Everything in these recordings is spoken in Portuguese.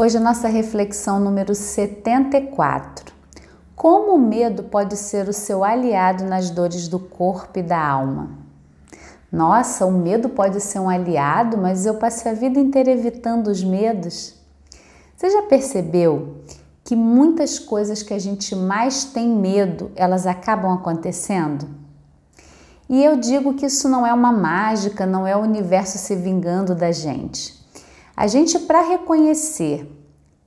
Hoje a nossa reflexão número 74. Como o medo pode ser o seu aliado nas dores do corpo e da alma? Nossa, o medo pode ser um aliado, mas eu passei a vida inteira evitando os medos. Você já percebeu que muitas coisas que a gente mais tem medo, elas acabam acontecendo? E eu digo que isso não é uma mágica, não é o universo se vingando da gente. A gente, para reconhecer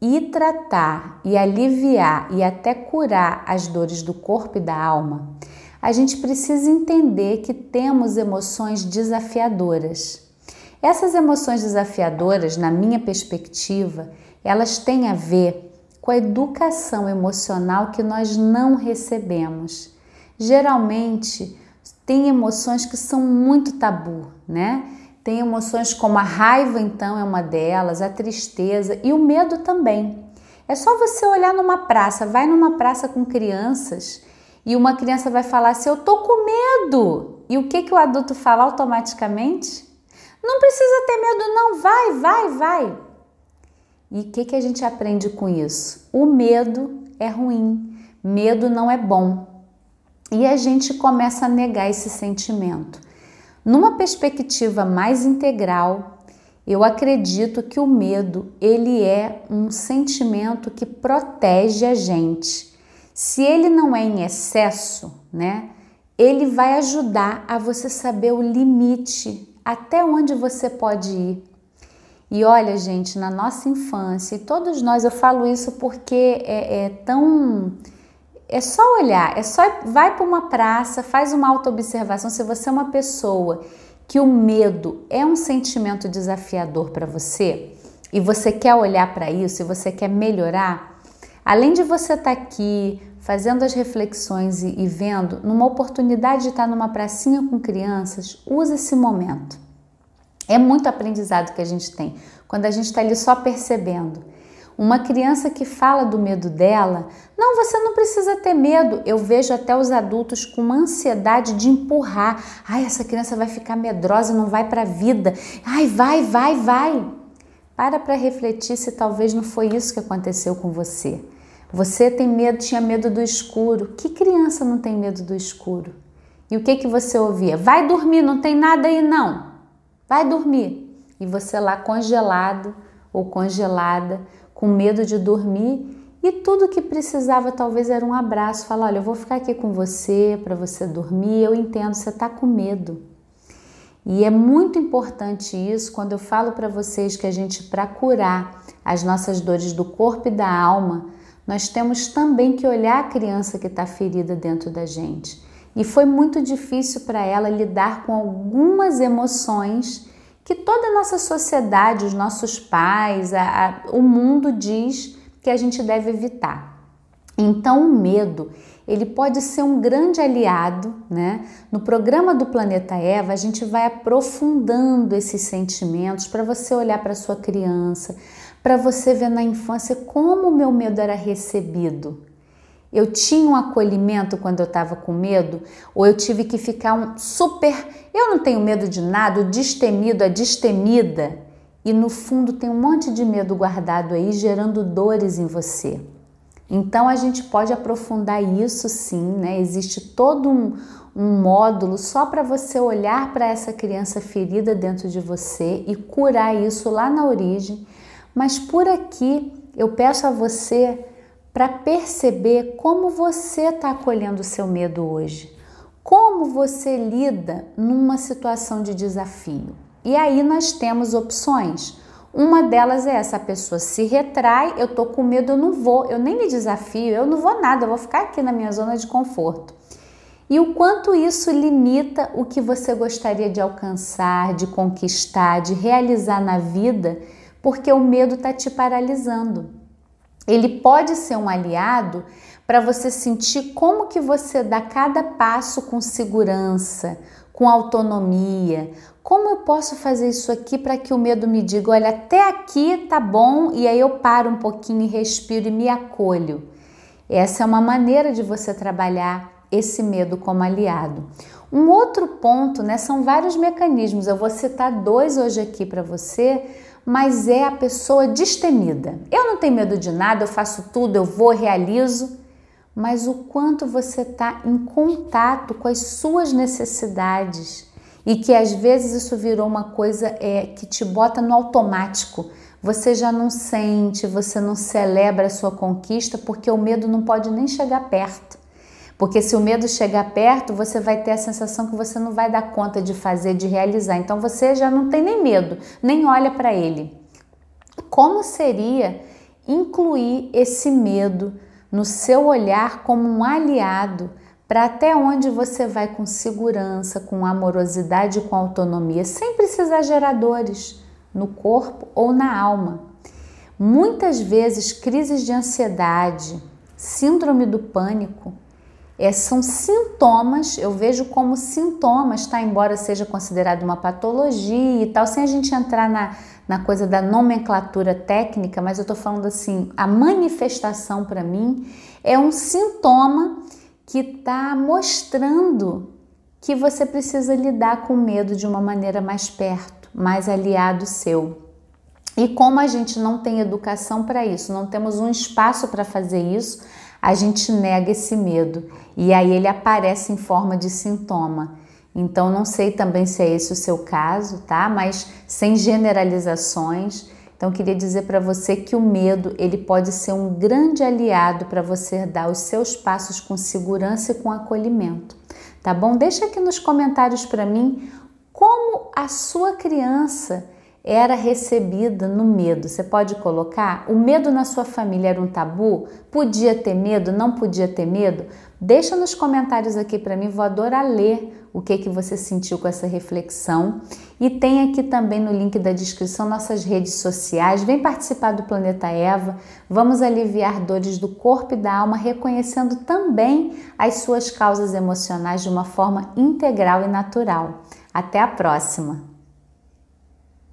e tratar e aliviar e até curar as dores do corpo e da alma, a gente precisa entender que temos emoções desafiadoras. Essas emoções desafiadoras, na minha perspectiva, elas têm a ver com a educação emocional que nós não recebemos. Geralmente, tem emoções que são muito tabu, né? Tem emoções como a raiva, então, é uma delas, a tristeza e o medo também. É só você olhar numa praça, vai numa praça com crianças e uma criança vai falar assim: Eu tô com medo. E o que, que o adulto fala automaticamente? Não precisa ter medo, não, vai, vai, vai. E o que, que a gente aprende com isso? O medo é ruim, medo não é bom. E a gente começa a negar esse sentimento. Numa perspectiva mais integral, eu acredito que o medo, ele é um sentimento que protege a gente. Se ele não é em excesso, né? Ele vai ajudar a você saber o limite, até onde você pode ir. E olha, gente, na nossa infância, e todos nós, eu falo isso porque é, é tão é só olhar, é só vai para uma praça, faz uma autoobservação. Se você é uma pessoa que o medo é um sentimento desafiador para você e você quer olhar para isso e você quer melhorar, além de você estar tá aqui fazendo as reflexões e, e vendo, numa oportunidade de estar tá numa pracinha com crianças, use esse momento. É muito aprendizado que a gente tem quando a gente está ali só percebendo. Uma criança que fala do medo dela, não, você não precisa ter medo. Eu vejo até os adultos com uma ansiedade de empurrar. Ai, essa criança vai ficar medrosa, não vai para a vida. Ai, vai, vai, vai. Para para refletir se talvez não foi isso que aconteceu com você. Você tem medo, tinha medo do escuro. Que criança não tem medo do escuro? E o que que você ouvia? Vai dormir, não tem nada aí não. Vai dormir. E você lá congelado ou congelada, com medo de dormir e tudo que precisava talvez era um abraço, falar, olha, eu vou ficar aqui com você para você dormir, eu entendo, você está com medo. E é muito importante isso quando eu falo para vocês que a gente, para curar as nossas dores do corpo e da alma, nós temos também que olhar a criança que está ferida dentro da gente. E foi muito difícil para ela lidar com algumas emoções que toda a nossa sociedade, os nossos pais, a, a, o mundo diz que a gente deve evitar. Então, o medo, ele pode ser um grande aliado, né? No programa do Planeta Eva, a gente vai aprofundando esses sentimentos para você olhar para sua criança, para você ver na infância como o meu medo era recebido, eu tinha um acolhimento quando eu estava com medo, ou eu tive que ficar um super. Eu não tenho medo de nada, o destemido, a destemida, e no fundo tem um monte de medo guardado aí, gerando dores em você. Então a gente pode aprofundar isso sim, né? Existe todo um, um módulo só para você olhar para essa criança ferida dentro de você e curar isso lá na origem. Mas por aqui eu peço a você para perceber como você está acolhendo o seu medo hoje, como você lida numa situação de desafio. E aí nós temos opções. Uma delas é essa: pessoa se retrai, eu tô com medo, eu não vou, eu nem me desafio, eu não vou nada, eu vou ficar aqui na minha zona de conforto. E o quanto isso limita o que você gostaria de alcançar, de conquistar, de realizar na vida, porque o medo está te paralisando. Ele pode ser um aliado para você sentir como que você dá cada passo com segurança, com autonomia. Como eu posso fazer isso aqui para que o medo me diga, olha, até aqui tá bom, e aí eu paro um pouquinho e respiro e me acolho. Essa é uma maneira de você trabalhar esse medo como aliado. Um outro ponto, né, são vários mecanismos. Eu vou citar dois hoje aqui para você, mas é a pessoa destemida. Eu não tenho medo de nada, eu faço tudo, eu vou, realizo. Mas o quanto você está em contato com as suas necessidades e que às vezes isso virou uma coisa é, que te bota no automático. Você já não sente, você não celebra a sua conquista porque o medo não pode nem chegar perto. Porque se o medo chegar perto, você vai ter a sensação que você não vai dar conta de fazer, de realizar. Então você já não tem nem medo, nem olha para ele. Como seria incluir esse medo no seu olhar como um aliado para até onde você vai com segurança, com amorosidade, com autonomia, sem precisar gerar dores no corpo ou na alma. Muitas vezes crises de ansiedade, síndrome do pânico é, são sintomas, eu vejo como sintomas, tá? Embora seja considerado uma patologia e tal, sem a gente entrar na, na coisa da nomenclatura técnica, mas eu tô falando assim, a manifestação para mim é um sintoma que tá mostrando que você precisa lidar com medo de uma maneira mais perto, mais aliado seu. E como a gente não tem educação para isso, não temos um espaço para fazer isso, a gente nega esse medo e aí ele aparece em forma de sintoma. Então não sei também se é esse o seu caso, tá? Mas sem generalizações. Então queria dizer para você que o medo, ele pode ser um grande aliado para você dar os seus passos com segurança e com acolhimento. Tá bom? Deixa aqui nos comentários para mim como a sua criança era recebida no medo. Você pode colocar? O medo na sua família era um tabu? Podia ter medo? Não podia ter medo? Deixa nos comentários aqui para mim, vou adorar ler o que que você sentiu com essa reflexão. E tem aqui também no link da descrição nossas redes sociais. Vem participar do Planeta Eva. Vamos aliviar dores do corpo e da alma, reconhecendo também as suas causas emocionais de uma forma integral e natural. Até a próxima!